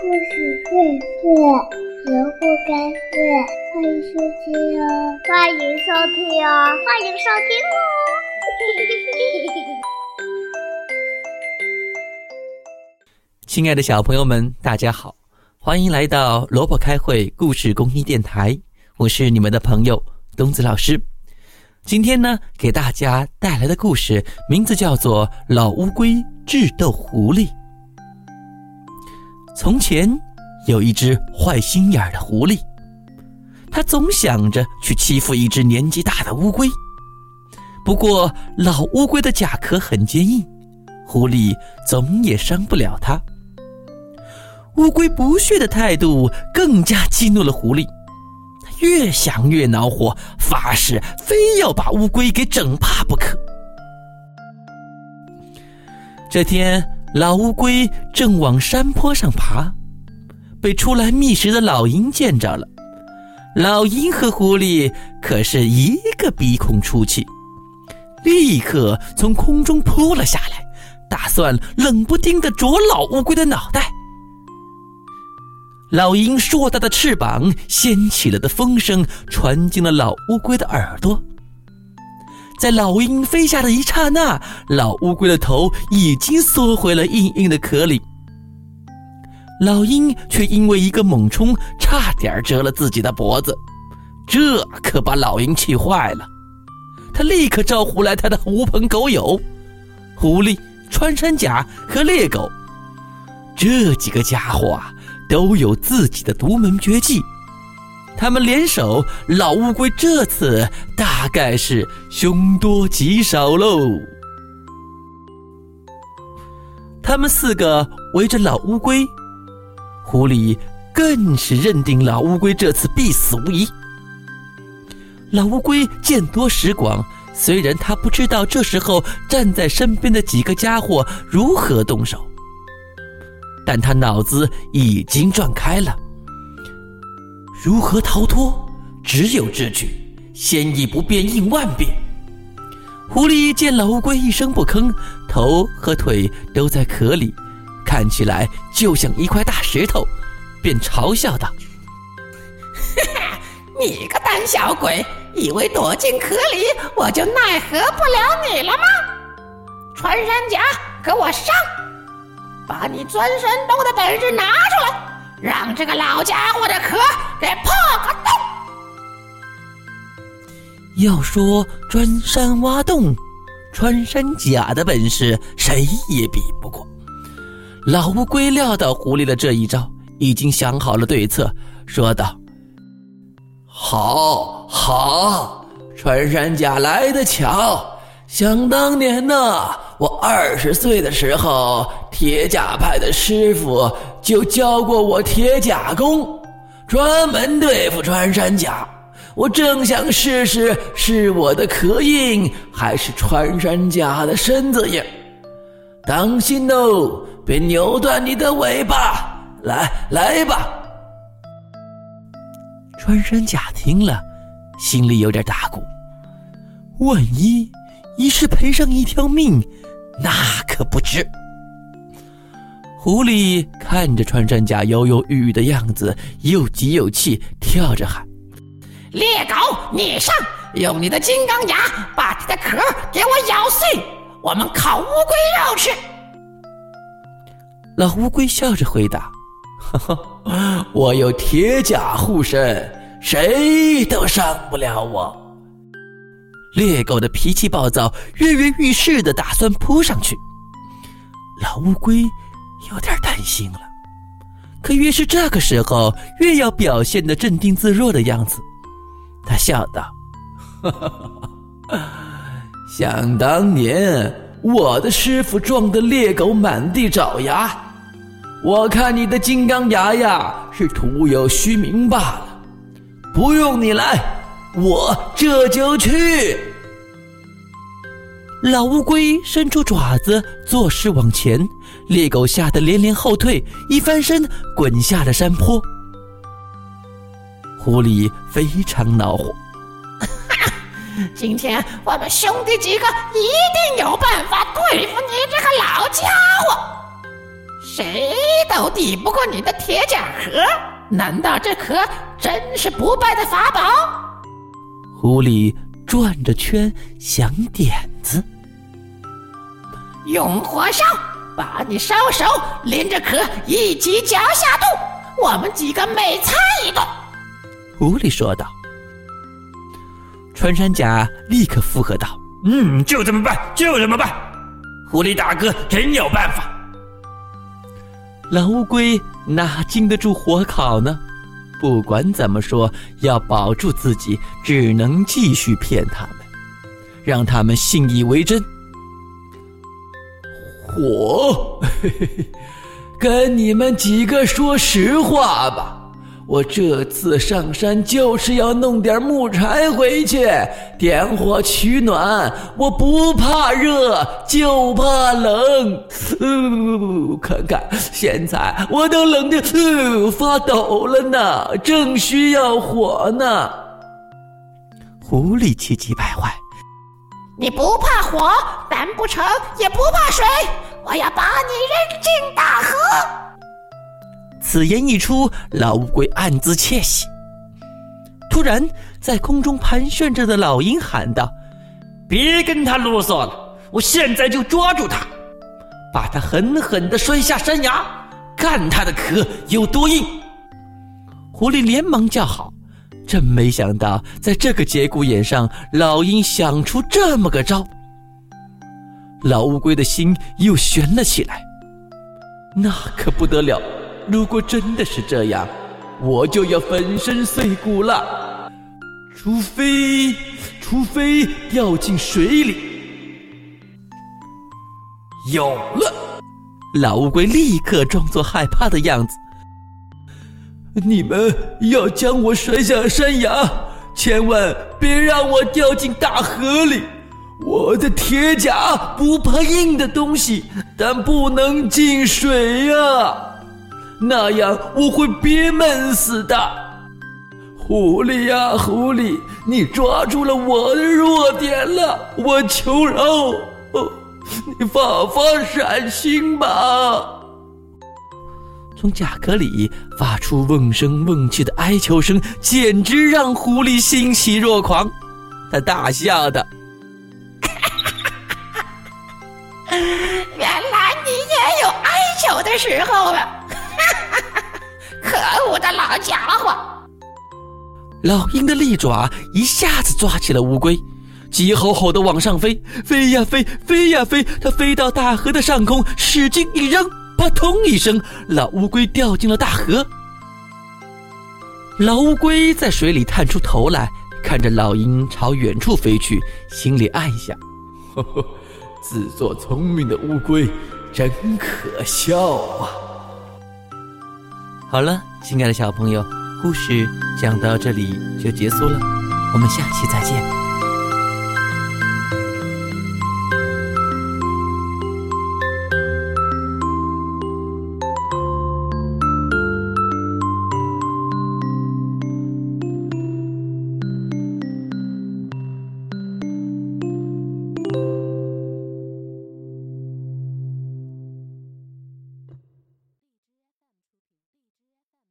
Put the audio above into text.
故事会睡，萝卜开会，欢迎收听哦！欢迎收听哦！欢迎收听哦！亲爱的小朋友们，大家好，欢迎来到萝卜开会故事公益电台，我是你们的朋友东子老师。今天呢，给大家带来的故事名字叫做《老乌龟智斗狐狸》。从前有一只坏心眼的狐狸，它总想着去欺负一只年纪大的乌龟。不过老乌龟的甲壳很坚硬，狐狸总也伤不了它。乌龟不屑的态度更加激怒了狐狸，越想越恼火，发誓非要把乌龟给整怕不可。这天。老乌龟正往山坡上爬，被出来觅食的老鹰见着了。老鹰和狐狸可是一个鼻孔出气，立刻从空中扑了下来，打算冷不丁的啄老乌龟的脑袋。老鹰硕大的翅膀掀起了的风声传进了老乌龟的耳朵。在老鹰飞下的一刹那，老乌龟的头已经缩回了硬硬的壳里。老鹰却因为一个猛冲，差点折了自己的脖子，这可把老鹰气坏了。他立刻招呼来他的狐朋狗友——狐狸、穿山甲和猎狗。这几个家伙啊，都有自己的独门绝技。他们联手，老乌龟这次大概是凶多吉少喽。他们四个围着老乌龟，狐狸更是认定老乌龟这次必死无疑。老乌龟见多识广，虽然他不知道这时候站在身边的几个家伙如何动手，但他脑子已经转开了。如何逃脱？只有智取，先以不变应万变。狐狸见老乌龟一声不吭，头和腿都在壳里，看起来就像一块大石头，便嘲笑道：“哈 哈你个胆小鬼，以为躲进壳里我就奈何不了你了吗？穿山甲，给我上！把你钻山洞的本事拿出来！”让这个老家伙的壳给破个洞。要说钻山挖洞，穿山甲的本事谁也比不过。老乌龟料到狐狸的这一招，已经想好了对策，说道：“好，好，穿山甲来得巧。想当年呢，我二十岁的时候，铁甲派的师傅。”就教过我铁甲功，专门对付穿山甲。我正想试试是我的壳硬，还是穿山甲的身子硬。当心哦，别扭断你的尾巴！来，来吧。穿山甲听了，心里有点打鼓。万一一是赔上一条命，那可不值。狐狸看着穿山甲犹犹豫豫的样子，又急又气，跳着喊：“猎狗，你上，用你的金刚牙把它的壳给我咬碎，我们烤乌龟肉吃。”老乌龟笑着回答：“哈哈，我有铁甲护身，谁都伤不了我。”猎狗的脾气暴躁，跃跃欲试的打算扑上去。老乌龟。有点担心了，可越是这个时候，越要表现的镇定自若的样子。他笑道：“ 想当年，我的师傅撞得猎狗满地找牙，我看你的金刚牙呀，是徒有虚名罢了。不用你来，我这就去。”老乌龟伸出爪子，作势往前。猎狗吓得连连后退，一翻身滚下了山坡。狐狸非常恼火：“ 今天我们兄弟几个一定有办法对付你这个老家伙！谁都抵不过你的铁甲壳。难道这壳真是不败的法宝？狐狸转着圈想点子，用火烧，把你烧熟，连着壳一起嚼下肚，我们几个每餐一顿。狐狸说道。穿山甲立刻附和道：“嗯，就这么办，就这么办。狐狸大哥真有办法。”老乌龟哪经得住火烤呢？不管怎么说，要保住自己，只能继续骗他们，让他们信以为真。火，跟你们几个说实话吧。我这次上山就是要弄点木柴回去点火取暖。我不怕热，就怕冷。呃，看看现在我都冷得呃发抖了呢，正需要火呢。狐狸气急败坏：“你不怕火，难不成也不怕水？我要把你扔进大河！”此言一出，老乌龟暗自窃喜。突然，在空中盘旋着的老鹰喊道：“别跟他啰嗦了，我现在就抓住他，把他狠狠地摔下山崖，看他的壳有多硬！”狐狸连忙叫好。真没想到，在这个节骨眼上，老鹰想出这么个招。老乌龟的心又悬了起来。那可不得了！如果真的是这样，我就要粉身碎骨了。除非，除非掉进水里。有了！老乌龟立刻装作害怕的样子。你们要将我摔下山崖，千万别让我掉进大河里。我的铁甲不怕硬的东西，但不能进水呀。那样我会憋闷死的。狐狸呀，狐狸，你抓住了我的弱点了，我求饶，哦你发发善心吧。从甲壳里发出瓮声瓮气的哀求声，简直让狐狸欣喜若狂。他大笑道：“ 原来你也有哀求的时候了。”可恶的老家伙！老鹰的利爪一下子抓起了乌龟，急吼吼的往上飞，飞呀飞，飞呀飞。它飞到大河的上空，使劲一扔，扑通一声，老乌龟掉进了大河。老乌龟在水里探出头来，看着老鹰朝远处飞去，心里暗想：呵呵，自作聪明的乌龟，真可笑啊！好了，亲爱的小朋友，故事讲到这里就结束了，我们下期再见。